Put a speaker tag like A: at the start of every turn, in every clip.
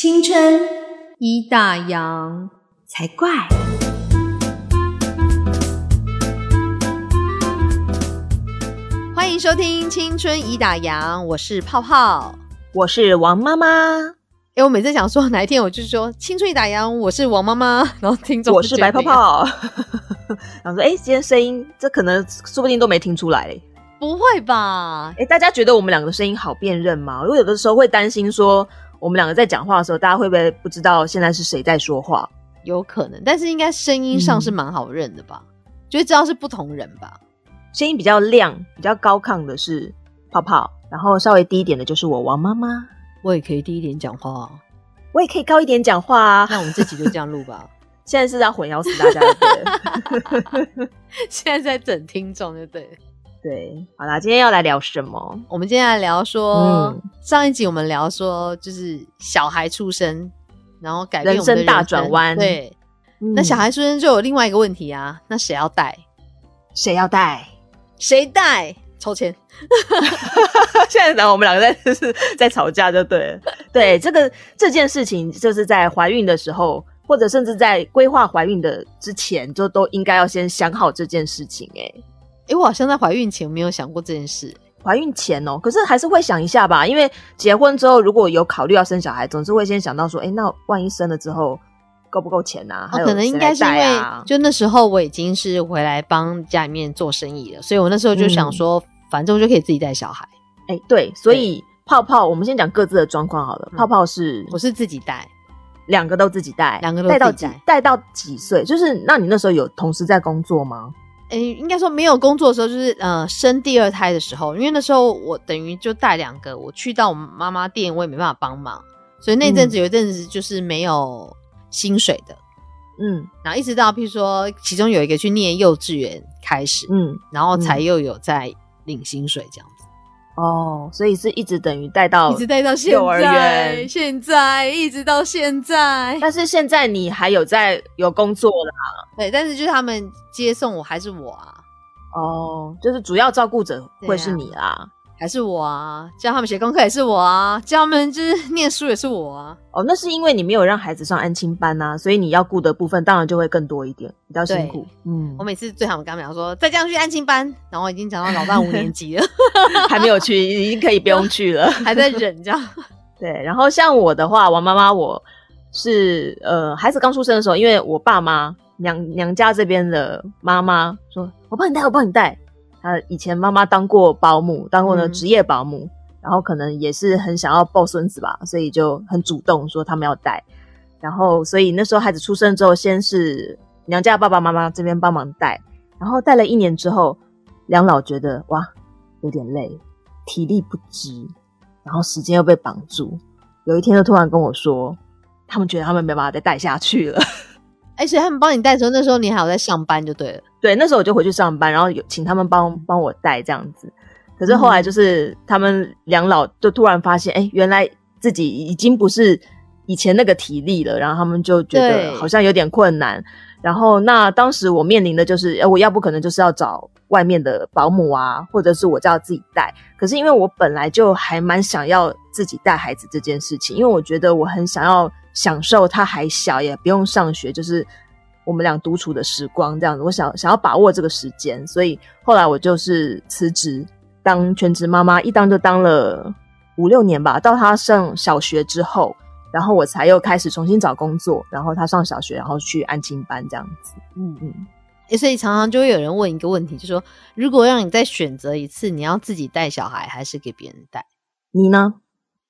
A: 青春
B: 一大洋
A: 才怪。
B: 欢迎收听《青春已打烊》，我是泡泡。
C: 我是王妈妈，
B: 哎，我每次想说哪一天我就说《青春已打烊》，我是王妈妈，然后听众
C: 我是白泡泡。然后 说，哎，今天声音，这可能说不定都没听出来嘞。
B: 不会吧？
C: 哎，大家觉得我们两个的声音好辨认吗？因为有的时候会担心说，我们两个在讲话的时候，大家会不会不知道现在是谁在说话？
B: 有可能，但是应该声音上是蛮好认的吧？就会知道是不同人吧？
C: 声音比较亮、比较高亢的是泡泡，然后稍微低一点的就是我王妈妈。
B: 我也可以低一点讲话，
C: 我也可以高一点讲话啊。
B: 那我们这集就这样录吧。
C: 现在是在混淆死大家
B: 的，现在在整听众，就对。
C: 对，好啦，今天要来聊什么？
B: 我们今天来聊说，上一集我们聊说，就是小孩出生，然后改变
C: 人生大转弯。
B: 对，那小孩出生就有另外一个问题啊，那谁要带？
C: 谁要带？
B: 谁带？抽签。
C: 现在呢，我们两个在就是 在吵架，就对了。对，这个这件事情，就是在怀孕的时候，或者甚至在规划怀孕的之前，就都应该要先想好这件事情。哎。
B: 哎，我好像在怀孕前没有想过这件事。
C: 怀孕前哦，可是还是会想一下吧，因为结婚之后如果有考虑要生小孩，总是会先想到说，哎，那万一生了之后够不够钱啊？
B: 可能应该是因为就那时候我已经是回来帮家里面做生意了，所以我那时候就想说，反正我就可以自己带小孩。
C: 哎，对，所以泡泡，我们先讲各自的状况好了。泡泡是
B: 我是自己带，
C: 两个都自己带，
B: 两个都
C: 带到几带到几岁？就是那你那时候有同时在工作吗？
B: 诶，应该说没有工作的时候，就是呃生第二胎的时候，因为那时候我等于就带两个，我去到我妈妈店，我也没办法帮忙，所以那阵子有一阵子就是没有薪水的，嗯，然后一直到譬如说其中有一个去念幼稚园开始，嗯，然后才又有在领薪水这样。
C: 哦，所以是一直等于带到
B: 一直带到幼儿园，现在一直到现在。
C: 但是现在你还有在有工作啦，
B: 对，但是就是他们接送我还是我啊？
C: 哦，就是主要照顾者会是你啦。
B: 还是我啊，教他们写功课也是我啊，教他们就是念书也是我啊。
C: 哦，那是因为你没有让孩子上安亲班呐，所以你要顾的部分当然就会更多一点，比较辛苦。
B: 嗯，我每次最好跟他们讲说，再这样去安亲班，然后已经讲到老大五年级了，
C: 还没有去，已经可以不用去了，
B: 还在忍这样。
C: 对，然后像我的话，王妈妈，我是呃，孩子刚出生的时候，因为我爸妈娘娘家这边的妈妈说，我帮你带，我帮你带。他以前妈妈当过保姆，当过呢职业保姆，然后可能也是很想要抱孙子吧，所以就很主动说他们要带。然后所以那时候孩子出生之后，先是娘家爸爸妈妈这边帮忙带，然后带了一年之后，两老觉得哇有点累，体力不支，然后时间又被绑住，有一天就突然跟我说，他们觉得他们没办法再带下去了。
B: 而且他们帮你带的时候，那时候你还有在上班就对了。
C: 对，那时候我就回去上班，然后有请他们帮帮我带这样子。可是后来就是他们两老就突然发现，哎，原来自己已经不是以前那个体力了，然后他们就觉得好像有点困难。然后那当时我面临的就是，哎，我要不可能就是要找外面的保姆啊，或者是我就要自己带。可是因为我本来就还蛮想要自己带孩子这件事情，因为我觉得我很想要。享受他还小，也不用上学，就是我们俩独处的时光这样子。我想想要把握这个时间，所以后来我就是辞职当全职妈妈，一当就当了五六年吧。到他上小学之后，然后我才又开始重新找工作。然后他上小学，然后去安亲班这样子。嗯
B: 嗯，所以常常就会有人问一个问题，就说如果让你再选择一次，你要自己带小孩还是给别人带？
C: 你呢？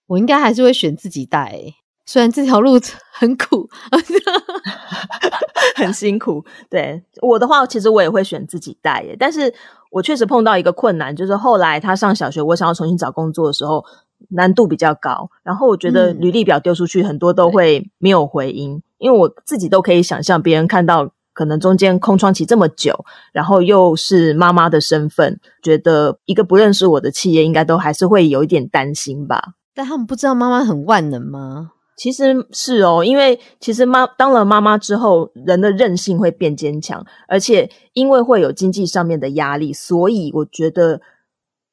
B: 我应该还是会选自己带。虽然这条路 很苦，
C: 很辛苦。对我的话，其实我也会选自己带耶。但是我确实碰到一个困难，就是后来他上小学，我想要重新找工作的时候，难度比较高。然后我觉得履历表丢出去，很多都会没有回音，因为我自己都可以想象，别人看到可能中间空窗期这么久，然后又是妈妈的身份，觉得一个不认识我的企业，应该都还是会有一点担心吧。
B: 但他们不知道妈妈很万能吗？
C: 其实是哦，因为其实妈当了妈妈之后，人的韧性会变坚强，而且因为会有经济上面的压力，所以我觉得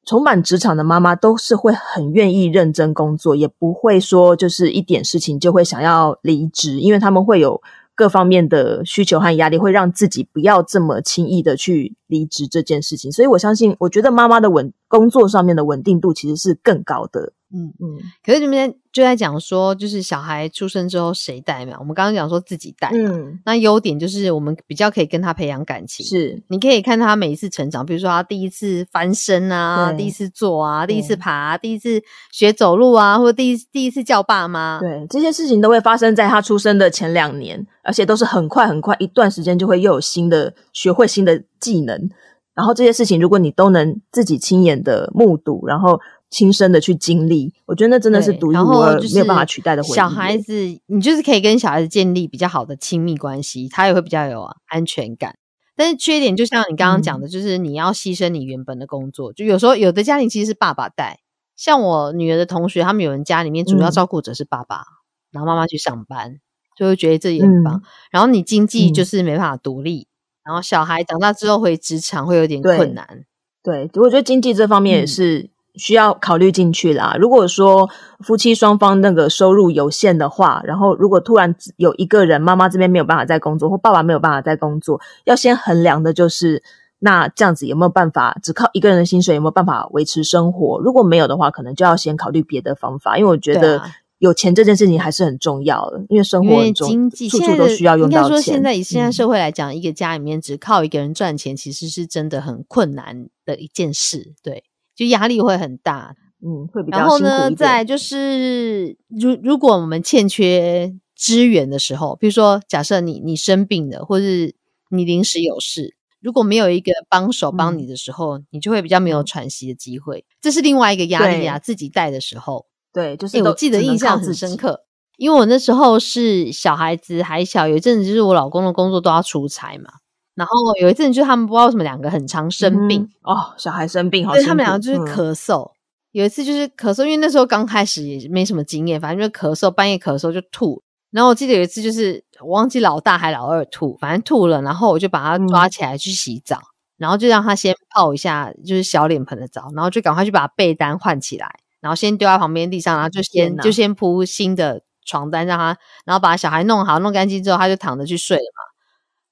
C: 重返职场的妈妈都是会很愿意认真工作，也不会说就是一点事情就会想要离职，因为他们会有各方面的需求和压力，会让自己不要这么轻易的去离职这件事情。所以我相信，我觉得妈妈的稳工作上面的稳定度其实是更高的。
B: 嗯嗯，可是你们就在讲说，就是小孩出生之后谁带嘛？我们刚刚讲说自己带，嗯，那优点就是我们比较可以跟他培养感情。
C: 是，
B: 你可以看他每一次成长，比如说他第一次翻身啊，第一次坐啊，第一次爬，第一次学走路啊，或者第一第一次叫爸妈。
C: 对，这些事情都会发生在他出生的前两年，而且都是很快很快，一段时间就会又有新的学会新的技能。然后这些事情，如果你都能自己亲眼的目睹，然后。亲身的去经历，我觉得那真的是独一无二，没有办法取代的回忆。
B: 小孩子，你就是可以跟小孩子建立比较好的亲密关系，他也会比较有安全感。但是缺点，就像你刚刚讲的，就是你要牺牲你原本的工作。就有时候有的家庭其实是爸爸带，像我女儿的同学，他们有人家里面主要照顾者是爸爸，然后妈妈去上班，就会觉得这也很棒。然后你经济就是没办法独立，然后小孩长大之后回职场会有点困难。
C: 对，我觉得经济这方面也是。需要考虑进去啦。如果说夫妻双方那个收入有限的话，然后如果突然有一个人妈妈这边没有办法再工作，或爸爸没有办法再工作，要先衡量的就是那这样子有没有办法只靠一个人的薪水有没有办法维持生活？如果没有的话，可能就要先考虑别的方法。因为我觉得有钱这件事情还是很重要的，因为生活中处处都需要用到钱。
B: 应该说，现在以现在社会来讲，一个家里面只靠一个人赚钱，其实是真的很困难的一件事。对。就压力会很大，
C: 嗯，会比较
B: 然后呢，再就是，如如果我们欠缺资源的时候，比如说，假设你你生病了，或是你临时有事，如果没有一个帮手帮你的时候，你就会比较没有喘息的机会。这是另外一个压力啊，自己带的时候，
C: 对，就是
B: 我记得印象很深刻，因为我那时候是小孩子还小，有一阵子就是我老公的工作都要出差嘛。然后有一阵，就他们不知道为什么两个很常生病
C: 哦，小孩生病好，
B: 对他们两个就是咳嗽。有一次就是咳嗽，因为那时候刚开始也没什么经验，反正就咳嗽，半夜咳嗽就吐。然后我记得有一次就是我忘记老大还老二吐，反正吐了，然后我就把他抓起来去洗澡，然后就让他先泡一下就是小脸盆的澡，然后就赶快去把被单换起来，然后先丢在旁边地上，然后就先就先铺新的床单让他，然后把小孩弄好弄干净之后，他就躺着去睡了嘛。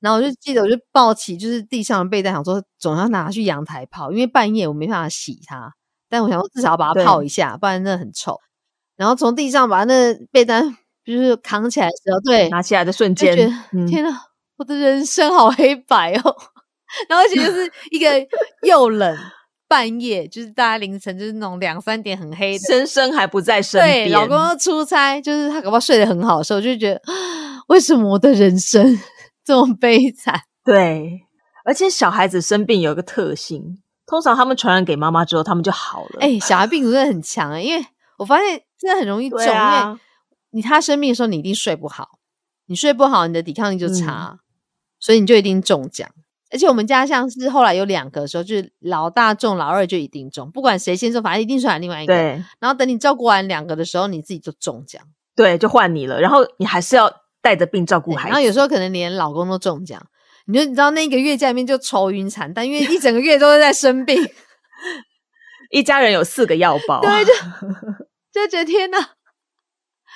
B: 然后我就记得，我就抱起就是地上的被单，想说总要拿去阳台泡，因为半夜我没办法洗它。但我想说至少把它泡一下，不然那很臭。然后从地上把那被单就是扛起来的时候，对，
C: 拿起来的瞬间，
B: 天呐，我的人生好黑白哦。然后而且就是一个又冷，半夜就是大家凌晨就是那种两三点很黑，
C: 先生还不在身边，
B: 老公出差，就是他搞不好睡得很好的时候，就觉得 为什么我的人生？这么悲惨，
C: 对，而且小孩子生病有一个特性，通常他们传染给妈妈之后，他们就好了。
B: 哎，小孩病毒真的很强，因为我发现真的很容易中，因为你他生病的时候，你一定睡不好，你睡不好，你的抵抗力就差，所以你就一定中奖。而且我们家像是后来有两个的时候，就是老大中，老二就一定中，不管谁先中，反正一定传染另外一个。
C: 对，
B: 然后等你照顾完两个的时候，你自己就中奖，
C: 对，就换你了。然后你还是要。带着病照顾孩子，
B: 然后有时候可能连老公都中奖，你就你知道那一个月家里面就愁云惨淡，因为一整个月都是在生病，
C: 一家人有四个药包，
B: 对，就就觉得天哪，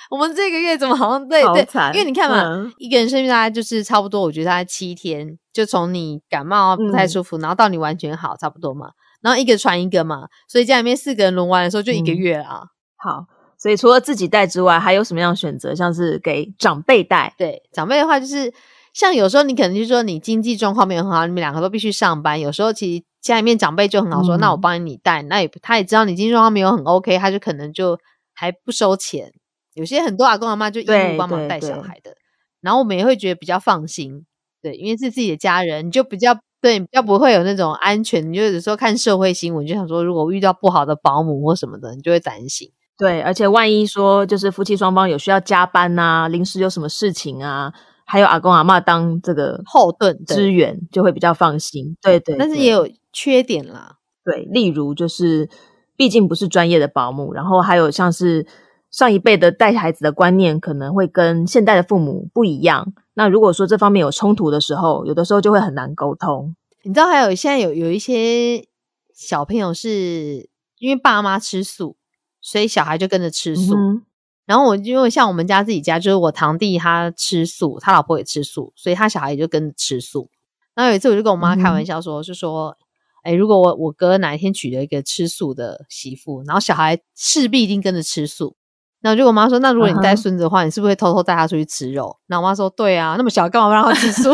B: 我们这个月怎么好像对对，因为你看嘛，一个人生病大概就是差不多，我觉得大概七天，就从你感冒不太舒服，然后到你完全好，差不多嘛，然后一个传一个嘛，所以家里面四个人轮完的时候就一个月啊，
C: 好。所以除了自己带之外，还有什么样的选择？像是给长辈带。
B: 对，长辈的话，就是像有时候你可能就说你经济状况没有很好，你们两个都必须上班。有时候其实家里面长辈就很好说，那我帮你带，那也他也知道你经济状况没有很 OK，他就可能就还不收钱。有些很多阿公阿妈就义务帮忙带小孩的，然后我们也会觉得比较放心。对，因为是自己的家人，你就比较对，比较不会有那种安全。你就有时候看社会新闻，就想说，如果遇到不好的保姆或什么的，你就会担心。
C: 对，而且万一说就是夫妻双方有需要加班呐，临时有什么事情啊，还有阿公阿妈当这个
B: 后盾
C: 支援，就会比较放心。对对，
B: 但是也有缺点啦。
C: 对，例如就是毕竟不是专业的保姆，然后还有像是上一辈的带孩子的观念可能会跟现代的父母不一样。那如果说这方面有冲突的时候，有的时候就会很难沟通。
B: 你知道，还有现在有有一些。小朋友是因为爸妈吃素，所以小孩就跟着吃素。
C: 嗯
B: 然后我因为像我们家自己家，就是我堂弟他吃素，他老婆也吃素，所以他小孩也就跟着吃素。然后有一次我就跟我妈开玩笑说，就说，哎，如果我我哥哪一天娶了一个吃素的媳妇，然后小孩势必一定跟着吃素。然后就我妈说，那如果你带孙子的话，你是不是会偷偷带他出去吃肉？然后我妈说，对啊，那么小干嘛不让他吃素？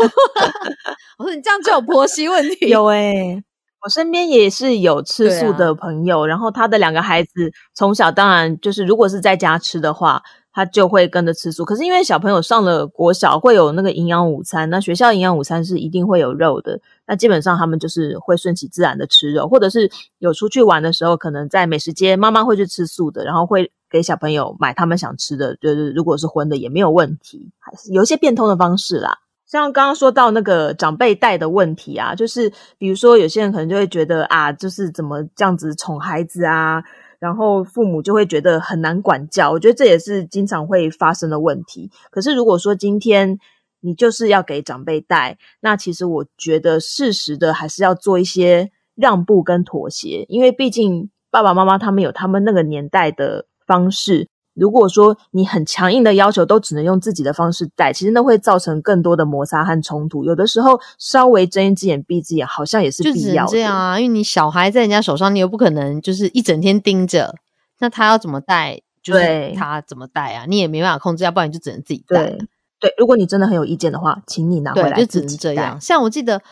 B: 我说你这样就有婆媳问题。
C: 有诶、我身边也是有吃素的朋友，然后他的两个孩子从小当然就是，如果是在家吃的话，他就会跟着吃素。可是因为小朋友上了国小，会有那个营养午餐，那学校营养午餐是一定会有肉的，那基本上他们就是会顺其自然的吃肉，或者是有出去玩的时候，可能在美食街，妈妈会去吃素的，然后会给小朋友买他们想吃的，就是如果是荤的也没有问题，还是有一些变通的方式啦。像刚刚说到那个长辈带的问题啊，就是比如说有些人可能就会觉得啊，就是怎么这样子宠孩子啊，然后父母就会觉得很难管教。我觉得这也是经常会发生的问题。可是如果说今天你就是要给长辈带，那其实我觉得适时的还是要做一些让步跟妥协，因为毕竟爸爸妈妈他们有他们那个年代的方式。如果说你很强硬的要求都只能用自己的方式带，其实那会造成更多的摩擦和冲突。有的时候稍微睁一只眼闭一只眼，好像也是必要的。
B: 这样啊，因为你小孩在人家手上，你又不可能就是一整天盯着，那他要怎么带，就是他怎么带啊，你也没办法控制，要不然你就只能自己带
C: 对。对，如果你真的很有意见的话，请你拿回，来
B: 就只能这样。像我记得，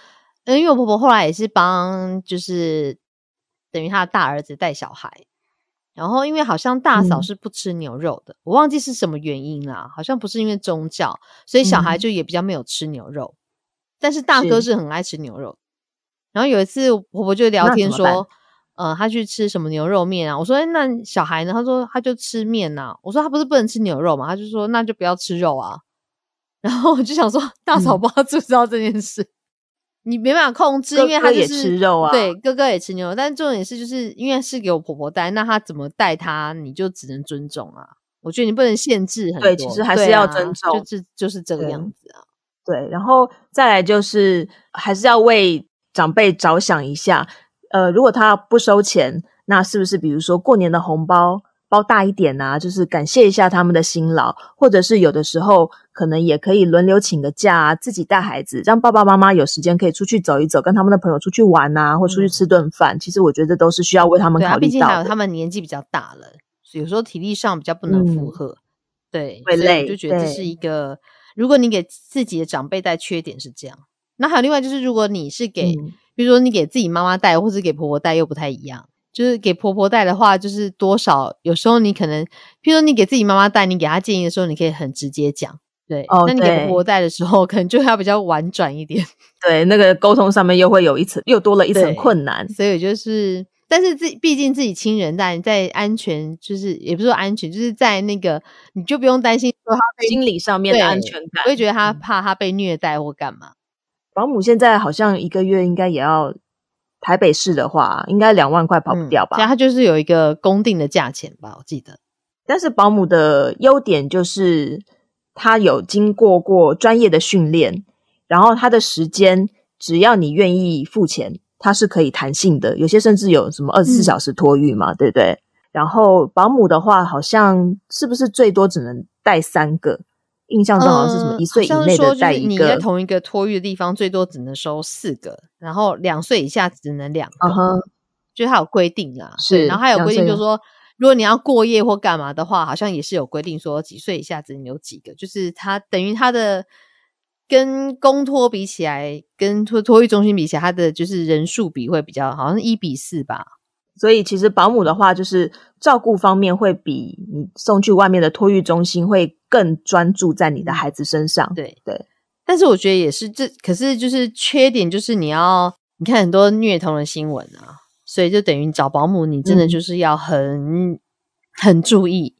B: 呃，因为我婆婆后来也是帮，就是等于她的大儿子带小孩，然后因为好像大嫂
C: 嗯
B: 是不吃牛肉的，我忘记是什么原因啦，好像不是因为宗教，所以小孩
C: 嗯
B: 就也比较没有吃牛肉，但是大哥
C: 是
B: 是很爱吃牛肉。然后有一次，我婆婆就聊天说，呃，他去吃什么牛肉面啊？我说，哎，那小孩呢？他说他就吃面呐、我说他不是不能吃牛肉嘛？他就说那就不要吃肉啊。然后我就想说，大嫂
C: 嗯
B: 不知道知不知道这件事？你没办法控制，因为他就是
C: 哥也吃肉啊
B: 对，哥哥也吃牛肉，但重点是就是因为是给我婆婆带，那他怎么带他，你就只能尊重啊。我觉得你不能限制很多，
C: 对其实还是要尊重
B: 就是就是这个样子啊。
C: 对，然后再来就是还是要为长辈着想一下。呃，如果他不收钱，那是不是比如说过年的红包包大一点啊？就是感谢一下他们的辛劳，或者是有的时候可能也可以轮流请个假、啊，自己带孩子，让爸爸妈妈有时间可以出去走一走，跟他们的朋友出去玩啊，或出去
B: 嗯
C: 吃顿饭。其实我觉得都是需要为他们考虑到的。
B: 毕竟还有他们年纪比较大了，所以有时候体力上比较不能负
C: 嗯
B: 荷。对，
C: 会累
B: 就觉得这是一个，如果你给自己的长辈带，缺点是这样。那还有另外就是，如果你是给，
C: 嗯
B: 比如说你给自己妈妈带，或是给婆婆带，又不太一样。就是给婆婆带的话，就是多少有时候你可能，譬如说你给自己妈妈带，你给她建议的时候，你可以很直接讲。对，
C: 哦
B: 那你给婆婆带的时候，可能就要比较婉转一点。
C: 对，那个沟通上面又会有一层，又多了一层困难。
B: 所以就是，但是自毕竟自己亲人在在安全，就是也不是说安全，就是在那个你就不用担心说他
C: 心理上面的安全感，
B: 不会觉得他
C: 嗯
B: 怕他被虐待或干嘛。
C: 保姆现在好像一个月应该也要台北市的话，应该两万块跑不掉吧？
B: 对啊，他就是有一个公定的价钱吧，我记得。
C: 但是保姆的优点就是他有经过过专业的训练，然后他的时间只要你愿意付钱，它是可以弹性的。有些甚至有什么二十四
B: 嗯
C: 小时托育嘛，对不对？然后保姆的话，好像是不是最多只能带三个？印象中好像是什么
B: 嗯
C: 一岁以内的
B: 说就是
C: 带一个
B: 你在，同一个托育的地方，最多只能收四个，然后两岁以下只能两个。就是它有规定啦，
C: 是
B: 然后还有规定，就是说，如果你要过夜或干嘛的话，好像也是有规定说几岁以下只能有几个，就是它等于它的跟公托比起来，跟托托育中心比起来，它的就是人数比会比较好像是一比四吧。
C: 所以其实保姆的话，就是照顾方面会比你送去外面的托育中心会更专注在你的孩子身上。
B: 嗯对
C: 对，
B: 但是我觉得也是这，可是就是缺点就是你要你看很多虐童的新闻啊，所以就等于找保姆，你真的
C: 嗯
B: 就是要很、很注意，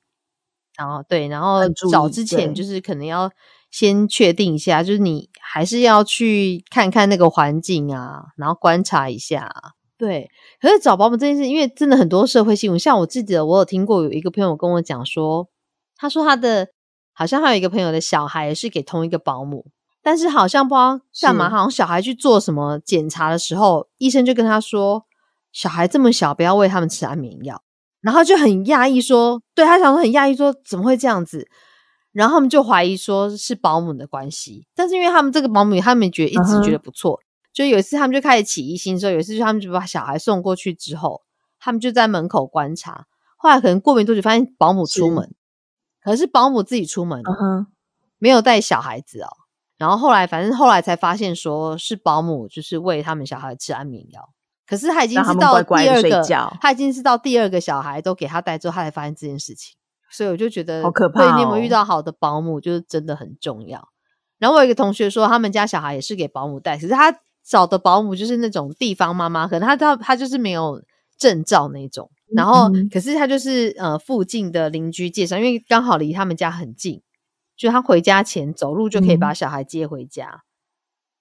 B: 然后对，然后找之前就是可能要先确定一下，就是你还是要去看看那个环境啊，然后观察一下啊。对，可是找保姆这件事，因为真的很多社会新闻，像我记得我有听过有一个朋友跟我讲说，他说他的好像还有一个朋友的小孩也是给同一个保姆，但是好像不知道干嘛，好像小孩去做什么检查的时候，医生就跟他说，小孩这么小，不要喂他们吃安眠药。然后就很讶异说，对他想说很讶异说怎么会这样子？然后他们就怀疑说是保姆的关系，但是因为他们这个保姆，他们觉得一直觉得不错，就有一次他们就开始起疑心，说有一次就他们就把小孩送过去之后，他们就在门口观察，后来可能过没多久发现保姆出门，可是保姆自己出门，没有带小孩子哦。然后后来反正后来才发现说是保姆就是喂他们小孩吃安眠药，可是他已经是到第二个，他已经是到第二个小孩都给他带之后，他才发现这件事情。所以我就觉得，
C: 好可怕。
B: 对，你有没有遇到好的保姆，就是真的很重要。然后我有一个同学说，他们家小孩也是给保姆带，可是他找的保姆就是那种地方妈妈，可能她她她就是没有证照那种。然后，可是她就是呃附近的邻居介绍，因为刚好离他们家很近，就她回家前走路就可以把小孩接回家。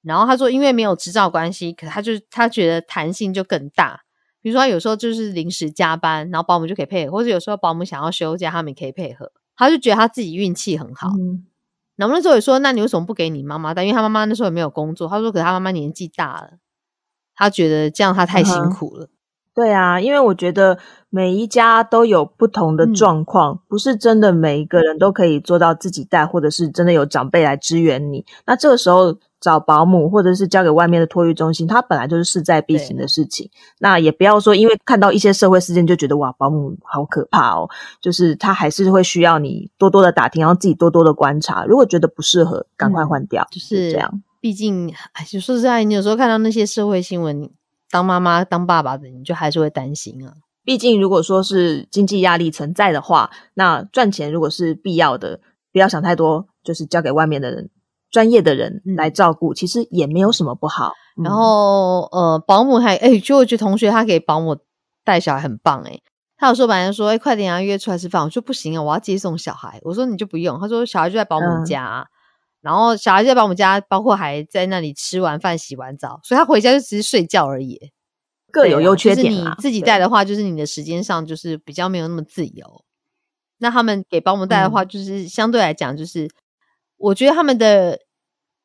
B: 然后他说，因为没有执照关系，可他就他觉得弹性就更大。比如说，有时候就是临时加班，然后保姆就可以配合；或者有时候保姆想要休假，他们也可以配合。他就觉得他自己运气很好。然后那时候也说：“那你为什么不给你妈妈带？因为他妈妈那时候也没有工作。”他说：“可是他妈妈年纪大了，他觉得这样他太辛苦了。”
C: 对啊，因为我觉得每一家都有不同的状况，不是真的每一个人都可以做到自己带，或者是真的有长辈来支援你。那这个时候。找保姆，或者是交给外面的托育中心，它本来就是势在必行的事情。那也不要说，因为看到一些社会事件就觉得哇，保姆好可怕哦。就是他还是会需要你多多的打听，然后自己多多的观察。如果觉得不适合，赶快换掉。就是这样。
B: 毕竟，哎，说实在，你有时候看到那些社会新闻，当妈妈、当爸爸的，你就还是会担心啊。
C: 毕竟，如果说是经济压力存在的话，那赚钱如果是必要的，不要想太多，就是交给外面的人。专业的人来照顾，其实也没有什么不好。
B: 然后，呃，保姆还哎，就我觉得同学他给保姆带小孩很棒哎。他有说本来说哎，快点啊，约出来吃饭。我说不行啊，我要接送小孩。我说你就不用。他说小孩就在保姆家，然后小孩就在保姆家，包括还在那里吃完饭、洗完澡，所以他回家就只是睡觉而已。
C: 各有优缺点
B: 就是你自己带的话，就是你的时间上就是比较没有那么自由。那他们给保姆带的话，就是相对来讲就是。我觉得他们的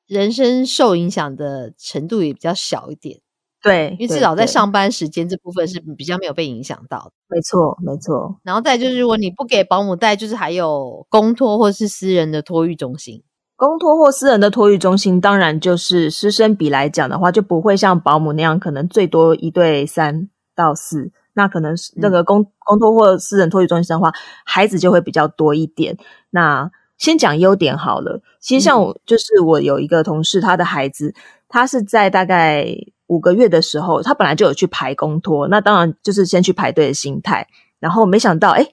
B: 人生受影响的程度也比较小一点，
C: 对，
B: 因为至少在上班时间这部分是比较没有被影响到。
C: 没错，没错。
B: 然后再就是，如果你不给保姆带，就是还有公托或是私人的托育中心。
C: 公托或私人的托育中心，当然就是师生比来讲的话，就不会像保姆那样，可能最多一对三到四。那可能是那个公公托或私人托育中心的话，孩子就会比较多一点。那先讲优点好了。其实像我，就是我有一个同事，他的孩子，他是在大概五个月的时候，他本来就有去排公托，那当然就是先去排队的心态。然后没想到，哎，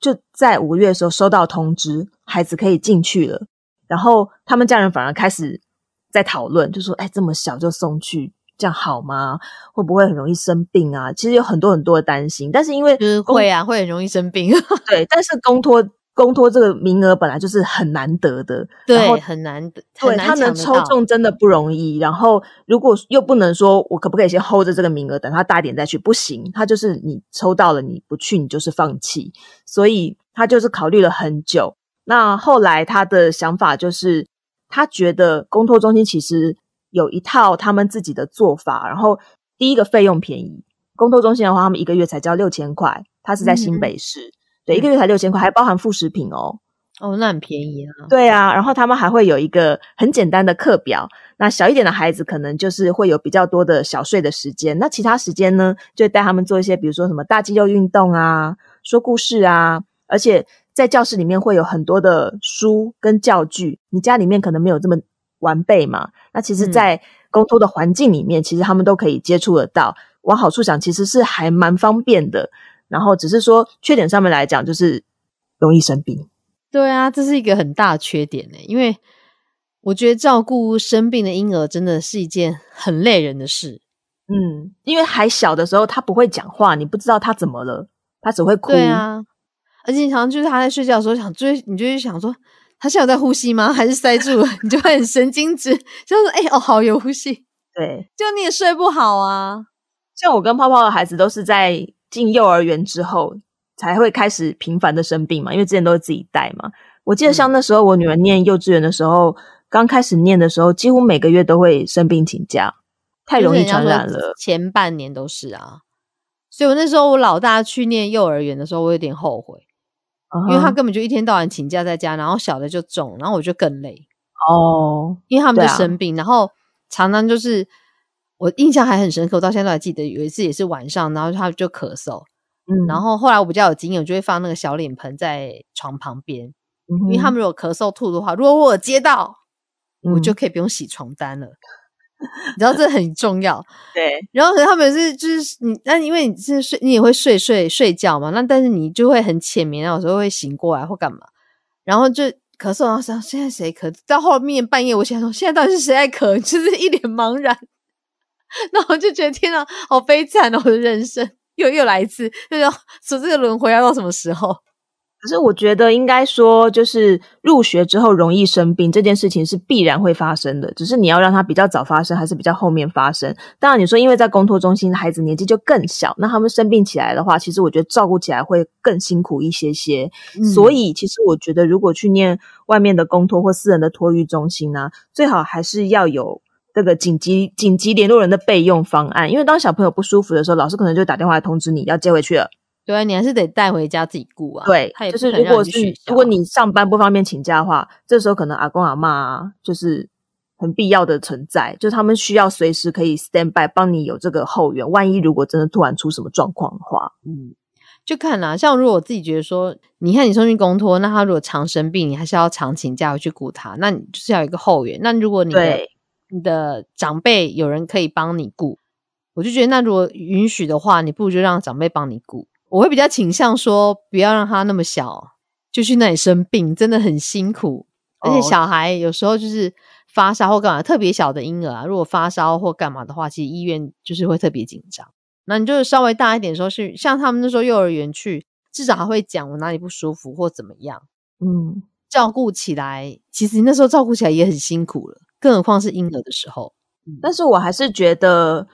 C: 就在五个月的时候收到通知，孩子可以进去了。然后他们家人反而开始在讨论，就说：“哎，这么小就送去，这样好吗？会不会很容易生病啊？”其实有很多很多的担心，但是因为
B: 会啊，会很容易生病。
C: 对，但是公托。公托这个名额本来就是很难得的，
B: 对，很难得，
C: 对他能抽中真的不容易。然后如果又不能说我可不可以先 hold 着这个名额，等他大一点再去，不行，他就是你抽到了你不去，你就是放弃。所以他就是考虑了很久。那后来他的想法就是，他觉得公托中心其实有一套他们自己的做法。然后第一个费用便宜，公托中心的话，他们一个月才交六千块，他是在新北市。对，一个月才六千块，还包含副食品哦。
B: 哦，那很便宜啊。
C: 对啊，然后他们还会有一个很简单的课表。那小一点的孩子可能就是会有比较多的小睡的时间。那其他时间呢，就带他们做一些，比如说什么大肌肉运动啊，说故事啊。而且在教室里面会有很多的书跟教具。你家里面可能没有这么完备嘛？那其实，在公托的环境里面，其实他们都可以接触得到。往好处想，其实是还蛮方便的。然后只是说缺点上面来讲，就是容易生病。
B: 对啊，这是一个很大的缺点呢。因为我觉得照顾生病的婴儿真的是一件很累人的事。
C: 嗯，因为还小的时候他不会讲话，你不知道他怎么了，他只会哭。
B: 对啊，而且常常就是他在睡觉的时候想追，你就会想说他现在有在呼吸吗？还是塞住了？你就会很神经质，就是哎哦，好有呼吸。
C: 对，
B: 就你也睡不好啊。
C: 像我跟泡泡的孩子都是在。进幼儿园之后才会开始频繁的生病嘛，因为之前都是自己带嘛。我记得像那时候我女儿念幼稚园的时候，刚开始念的时候，几乎每个月都会生病请假，太容易传染了。
B: 前半年都是啊，所以我那时候我老大去念幼儿园的时候，我有点后悔，因为他根本就一天到晚请假在家，然后小的就重，然后我就更累
C: 哦，
B: 因为他们就生病，然后常常就是我印象还很深刻，我到现在都还记得有一次也是晚上，然后他就咳嗽，
C: 嗯
B: 然后后来我比较有经验，我就会放那个小脸盆在床旁边，
C: 因
B: 因为他们如果咳嗽吐的话，如果我接到，我
C: 嗯
B: 就可以不用洗床单了。你知道这很重要。
C: 对，
B: 然后可能他们是就是你，那因为你是睡，你也会睡睡睡觉嘛，那但是你就会很浅眠，然后有时候会醒过来或干嘛，然后就咳嗽，然后想现在谁咳？到后面半夜，我想说现在到底是谁在咳？就是一脸茫然。然后就觉得天啊，好悲惨哦！我的人生又又来一次，就说说这个轮回要到什么时候？
C: 可是我觉得应该说，就是入学之后容易生病这件事情是必然会发生的，只是你要让它比较早发生，还是比较后面发生。当然，你说因为在公托中心，孩子年纪就更小，那他们生病起来的话，其实我觉得照顾起来会更辛苦一些些。所以，其实我觉得如果去念外面的公托或私人的托育中心呢、最好还是要有。这个紧急紧急联络人的备用方案，因为当小朋友不舒服的时候，老师可能就打电话来通知你要接回去了。
B: 对啊，你还是得带回家自己顾啊。
C: 对就是如果是如果你上班不方便请假的话，这时候可能阿公阿妈啊，就是很必要的存在，就是他们需要随时可以 stand by 帮你有这个后援，万一如果真的突然出什么状况的话，
B: 嗯，就看啦、像如果我自己觉得说，你看你送去公托，那他如果常生病，你还是要常请假回去顾他，那你就是要有一个后援。那如果你你的长辈有人可以帮你顾，我就觉得那如果允许的话，你不如就让长辈帮你顾。我会比较倾向说，不要让他那么小就去那里生病，真的很辛苦。而且
C: 哦
B: 小孩有时候就是发烧或干嘛，特别小的婴儿啊，如果发烧或干嘛的话，其实医院就是会特别紧张。那你就是稍微大一点的时候去，像他们那时候幼儿园去，至少还会讲我哪里不舒服或怎么样，
C: 嗯，
B: 照顾起来，其实那时候照顾起来也很辛苦了，更何况是婴儿的时候。
C: 但是我还是觉得，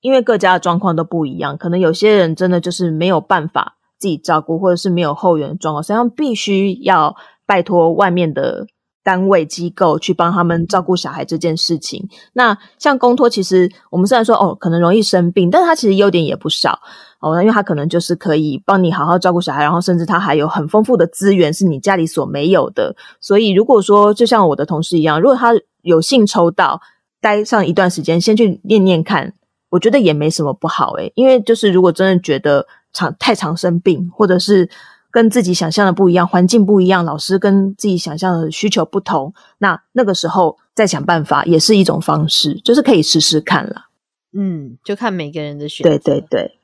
C: 因为各家的状况都不一样，可能有些人真的就是没有办法自己照顾，或者是没有后援的状况，所以他们必须要拜托外面的单位机构去帮他们照顾小孩这件事情。那像公托，其实我们虽然说哦可能容易生病，但是它其实优点也不少哦，因为它可能就是可以帮你好好照顾小孩，然后甚至它还有很丰富的资源是你家里所没有的。所以如果说就像我的同事一样，如果他有幸抽到。待上一段时间，先去练练看，我觉得也没什么不好诶、因为就是如果真的觉得常太常生病，或者是跟自己想象的不一样，环境不一样，老师跟自己想象的需求不同，那那个时候再想办法也是一种方式，就是可以试试看了。
B: 嗯，就看每个人的选择。
C: 对对对，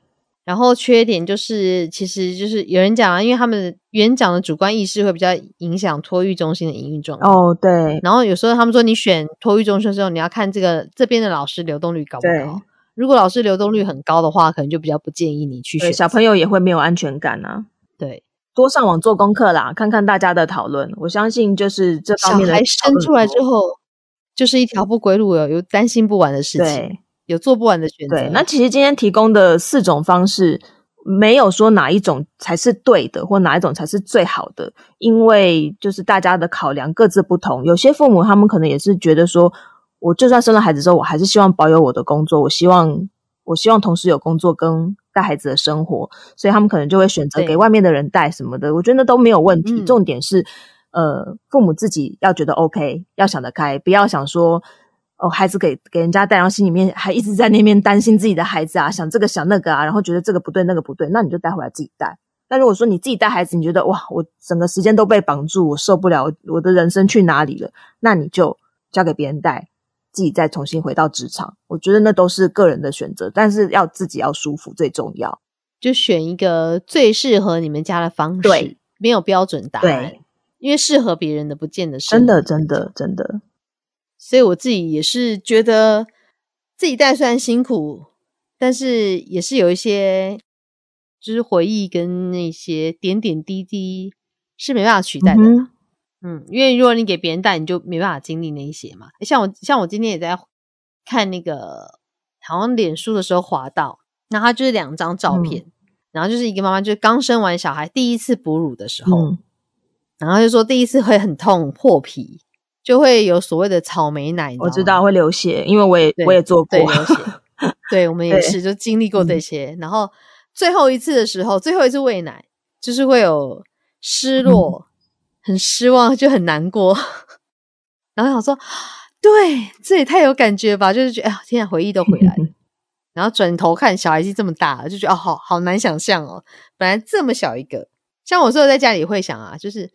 B: 然后缺点就是，其实就是有人讲啊，因为他们的园长的主观意识会比较影响托育中心的营运状况。
C: 哦对
B: 然后有时候他们说，你选托育中心的时候，你要看这个这边的老师流动率高不
C: 对
B: 高。如果老师流动率很高的话，可能就比较不建议你去，选。
C: 小朋友也会没有安全感啊。
B: 对
C: 多上网做功课啦，看看大家的讨论，我相信就是这方面的小孩
B: 生出来之
C: 多
B: 后，就是一条不归路，了有担心不完的事情，有做不完的选择。
C: 对，那其实今天提供的四种方式，没有说哪一种才是对的，或哪一种才是最好的，因为就是大家的考量各自不同。有些父母他们可能也是觉得说，我就算生了孩子之后，我还是希望保有我的工作，我希望我希望同时有工作跟带孩子的生活，所以他们可能就会选择给外面的人带什么的。我觉得那都没有问题，
B: 嗯
C: 重点是呃，父母自己要觉得 OK，要想得开，不要想说。哦，孩子给给人家带，然后心里面还一直在那边担心自己的孩子啊，想这个想那个啊，然后觉得这个不对那个不对，那你就带回来自己带。那如果说你自己带孩子，你觉得哇，我整个时间都被绑住，我受不了，我我的人生去哪里了？那你就交给别人带，自己再重新回到职场。我觉得那都是个人的选择，但是要自己要舒服最重要。
B: 就选一个最适合你们家的方式，
C: 对，
B: 没有标准答案
C: 对，
B: 因为适合别人的不见得是
C: 真的，真的，真的，
B: 所以我自己也是觉得自己带虽然辛苦，但是也是有一些就是回忆跟那些点点滴滴是没办法取代的啦。嗯因为如果你给别人带，你就没办法经历那一些嘛。像我，像我今天也在看那个，好像脸书的时候滑到，那它就是两张照片，然后就是一个妈妈就是刚生完小孩第一次哺乳的时候，
C: 嗯，
B: 然后就说第一次会很痛破皮，就会有所谓的草莓奶，
C: 我知道会流血，因为我也我也做过
B: 对，流血，对我们 也是就经历过这
C: 嗯。
B: 些，然后最后一次的时候，最后一次喂奶，就是会有失落、很失望，就很难过。然后想说，对，这也太有感觉吧，就是觉得哎呀，天啊，回忆都回来了。然后转头看小孩子这么大了，就觉得哦，好好难想象哦。本来这么小一个，像我说的在家里会想啊，就是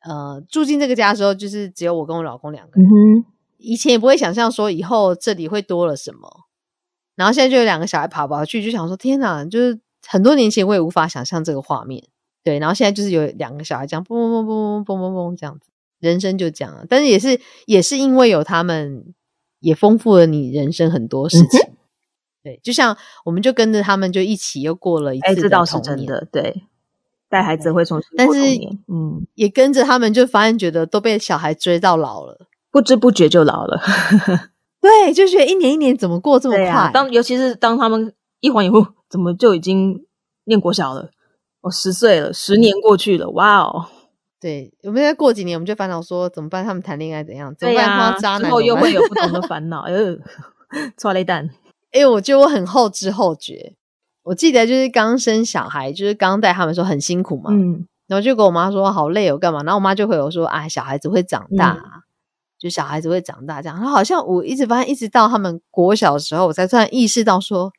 B: 呃，住进这个家的时候，就是只有我跟我老公两个人。
C: 嗯
B: 以前也不会想象说以后这里会多了什么，然后现在就有两个小孩跑跑去，就想说天哪，就是很多年前我也无法想象这个画面。对，然后现在就是有两个小孩这样嘣嘣嘣嘣嘣嘣嘣这样子，人生就这样了。但是也是也是因为有他们，也丰富了你人生很多事情。对，就像我们就跟着他们就一起又过了一
C: 哎，
B: 次
C: 这倒是
B: 童年，
C: 真的，对，带孩子会重新
B: 但是
C: 嗯，
B: 也跟着他们就发现觉得都被小孩追到老了。
C: 不知不觉就老了。
B: 对，就觉得一年一年怎么过这么快？
C: 啊，当尤其是当他们一晃一忽，怎么就已经念国小了？哦，十岁了，十年过去了，哇哦！
B: 对，我们再过几年，我们就烦恼说怎么办？他们谈恋爱怎样？怎么
C: 对
B: 办？渣男
C: 之后又会有不同的 烦恼。哎呦，抓雷蛋，
B: 哎、我觉得我很后知后觉。我记得就是刚生小孩，就是刚带他们的时候很辛苦嘛，
C: 嗯，
B: 然后就跟我妈说好累哦，干嘛？然后我妈就回我说，啊，小孩子会长大、就小孩子会长大这样。然后好像我一直发现，一直到他们国小的时候，我才突然意识到说，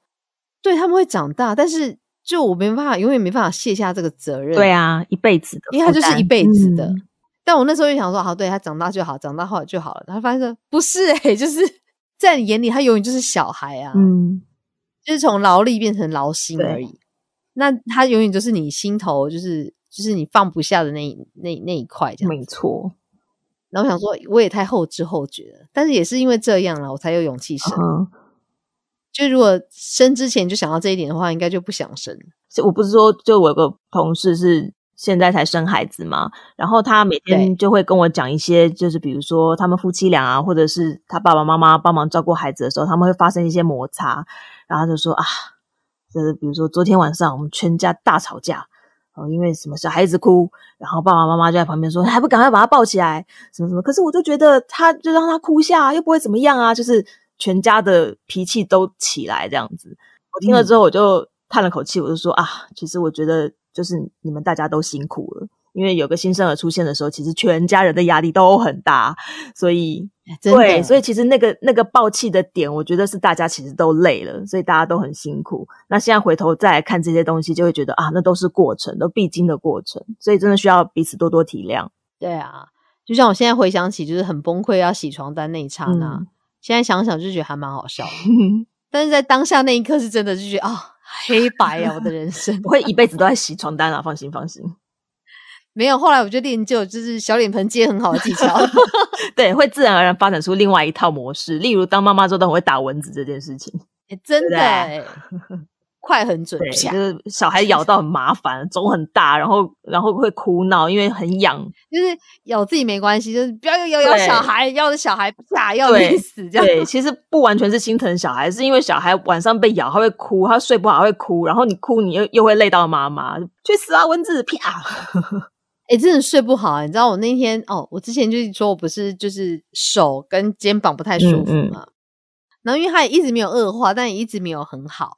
B: 对他们会长大，但是就我没办法，永远没办法卸下这个责任。
C: 对啊，一辈子的，
B: 因为他就是一辈子的。
C: 嗯
B: 但我那时候就想说，好，对他长大就好，长大后来就好了。然后发现说不是诶、就是在你眼里，他永远就是小孩啊，
C: 嗯，
B: 就是从劳力变成劳心而已。那他永远就是你心头，就是就是你放不下的那一那那一块这样。
C: 没错，
B: 然后我想说，我也太后知后觉了，但是也是因为这样了，我才有勇气生。
C: 嗯，
B: 就如果生之前就想到这一点的话，应该就不想生。
C: 是我不是说，就我有个同事是现在才生孩子嘛，然后他每天就会跟我讲一些，就是比如说他们夫妻俩啊，或者是他爸爸妈妈帮忙照顾孩子的时候，他们会发生一些摩擦，然后就说啊，就是比如说昨天晚上我们全家大吵架。哦，因为什么小孩子哭，然后爸爸妈妈就在旁边说，还不赶快把他抱起来，什么什么。可是我就觉得他就让他哭下，又不会怎么样啊，就是全家的脾气都起来这样子。我听了之后，我就叹了口气，我就说啊，其实我觉得就是你们大家都辛苦了，因为有个新生儿出现的时候，其实全家人的压力都很大，所以对，所以其实那个那个爆气的点，我觉得是大家其实都累了，所以大家都很辛苦。那现在回头再来看这些东西，就会觉得啊，那都是过程，都必经的过程，所以真的需要彼此多多体谅。
B: 对啊，就像我现在回想起，就是很崩溃要洗床单那一刹那，
C: 嗯
B: 现在想想就觉得还蛮好笑的。但是在当下那一刻是真的就觉得啊、黑白啊，我的人生
C: 我 会一辈子都在洗床单啊，放心放心。
B: 没有。后来我就练就就是小脸盆接很好的技巧，
C: 对，会自然而然发展出另外一套模式，例如当妈妈之后都很会打蚊子这件事情。
B: 欸真的、快很准
C: 对，，就是小孩咬到很麻烦，肿很大，然后然后会哭闹，因为很痒。
B: 就是咬自己没关系，就是不要咬咬
C: 对
B: 小孩，咬的小孩啪要
C: 对
B: 你死这样。
C: 对，其实不完全是心疼小孩，是因为小孩晚上被咬，他会哭，他睡不好他会哭，然后你哭，你又又会累到妈妈，去死啊蚊子！啪！
B: 哎、真的睡不好、你知道我那天哦，我之前就是说我不是就是手跟肩膀不太舒服
C: 嗯嗯
B: 嘛，然后因为它也一直没有恶化，但也一直没有很好，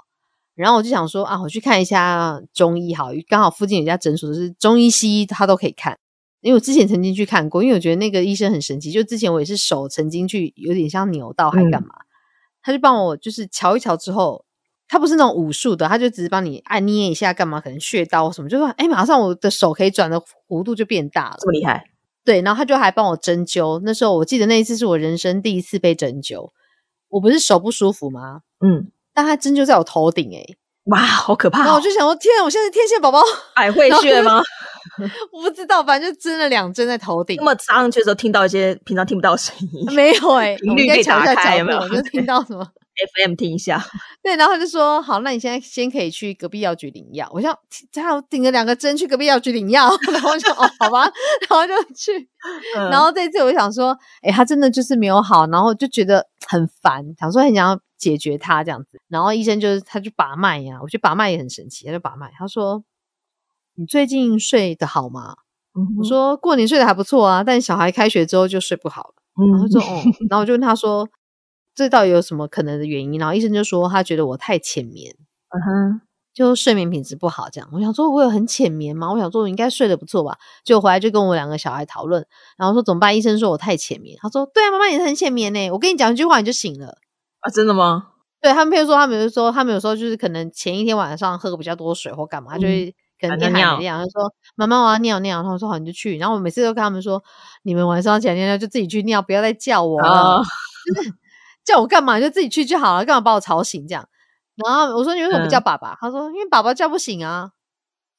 B: 然后我就想说啊，我去看一下中医好，刚好附近有一家诊所是中医西医，他都可以看。因为我之前曾经去看过，因为我觉得那个医生很神奇，就之前我也是手曾经去有点像扭到还干嘛，他就帮我就是瞧一瞧之后，他不是那种武术的，他就只是帮你按捏一下干嘛，可能穴道什么，就说哎，马上我的手可以转的弧度就变大了。
C: 这么厉害，
B: 对，然后他就还帮我针灸。那时候我记得那一次是我人生第一次被针灸，我不是手不舒服吗？
C: 嗯，
B: 但他针就在我头顶哎、
C: 哇，好可怕、哦！
B: 然后我就想说，天啊，我现在是天线宝宝，
C: 百会穴吗？
B: 我不知道，反正就针了两针在头顶
C: 那。么插上去的时候，听到一些平常听不到的声音
B: 没有哎、我
C: 频率可以
B: 应该调一下角
C: 打开有没有
B: 就听到什么。
C: ，FM 听一下。
B: 对，然后他就说：“好，那你现在先可以去隔壁药局领药。”我想，这样我顶了两个针去隔壁药局领药，然后就哦，好吧，然后就去。
C: 嗯
B: 然后这次我就想说，哎、他真的就是没有好，然后就觉得很烦，想说很想要解决他这样子。然后医生就是他就把脉呀、我觉得把脉也很神奇，他就把脉，他说：“你最近睡得好吗？”
C: 嗯
B: 我说：“过年睡得还不错啊，但小孩开学之后就睡不好了。”
C: 嗯
B: 然后就哦，然后我就问他说：“这到底有什么可能的原因？”然后医生就说他觉得我太浅眠，
C: 嗯哼，
B: 就睡眠品质不好。这样，我想说，我有很浅眠吗？我想说，我应该睡得不错吧。就回来就跟我两个小孩讨论，然后说怎么办？医生说我太浅眠。他说，对啊，妈妈也是很浅眠呢。我跟你讲一句话，你就醒了
C: 啊？真的吗？
B: 对他们，譬如说，他们就说，他们有时候就是可能前一天晚上喝比较多水或干嘛，就会可能尿没尿，就说妈妈我要尿尿，然后说好你就去。然后我每次都跟他们说，你们晚上起来尿尿就自己去尿，不要再叫我了。叫我干嘛就自己去就好了，干嘛把我吵醒这样？然后我说你为什么不叫爸爸？他说因为爸爸叫不醒啊，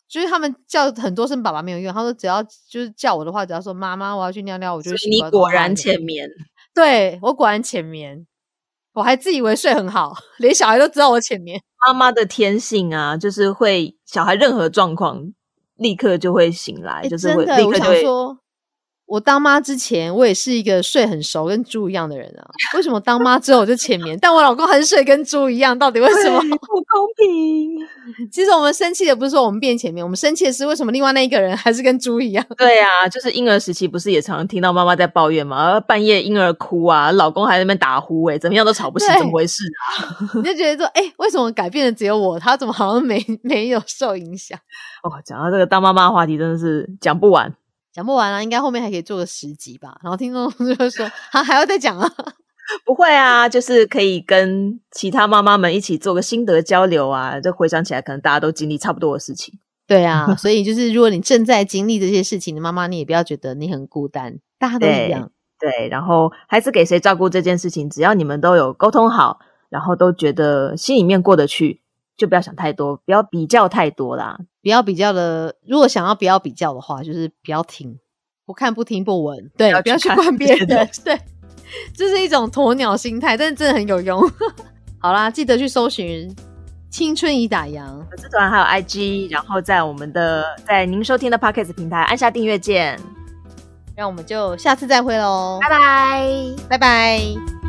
B: 就是他们叫很多声爸爸没有用。他说只要就是叫我的话，只要说妈妈我要去尿尿，我就
C: 你果然浅眠，
B: 对我果然浅眠，我还自以为睡很好，连小孩都知道我浅眠。
C: 妈妈的天性啊，就是会小孩任何状况立刻就会醒来，就是会立刻就会。
B: 我当妈之前，我也是一个睡很熟跟猪一样的人啊。为什么当妈之后我就浅眠？但我老公还是睡跟猪一样，到底为什么？
C: 不公平。
B: 其实我们生气的不是说我们变浅眠，我们生气的是为什么另外那一个人还是跟猪一样？
C: 对啊，就是婴儿时期不是也常常听到妈妈在抱怨吗？半夜婴儿哭啊，老公还在那边打呼，哎，怎么样都吵不醒，怎么回事
B: 啊？你就觉得说，哎，为什么改变的只有我？他怎么好像没没有受影响？
C: 哦，讲到这个当妈妈的话题，真的是讲不完。
B: 讲不完啊，应该后面还可以做个十集吧。然后听众就说：“啊还要再讲啊？
C: 不会啊，就是可以跟其他妈妈们一起做个心得交流啊。就回想起来，可能大家都经历差不多的事情。
B: 对啊，所以就是如果你正在经历这些事情的妈妈，你也不要觉得你很孤单，大家都一样。
C: 对，然后孩子给谁照顾这件事情，只要你们都有沟通好，然后都觉得心里面过得去。”就不要想太多，不要比较太多啦。
B: 不要比较的，如果想要不要比较的话，就是不要听，不看不听不闻，对，不要去管别人。对，这是一种鸵鸟心态，但是真的很有用。好啦，记得去搜寻“青春已打烊”
C: 粉丝团，还有 IG，然后在我们的在您收听的 Podcast 平台按下订阅键。
B: 让我们就下次再会喽，
C: 拜拜，
B: 拜拜。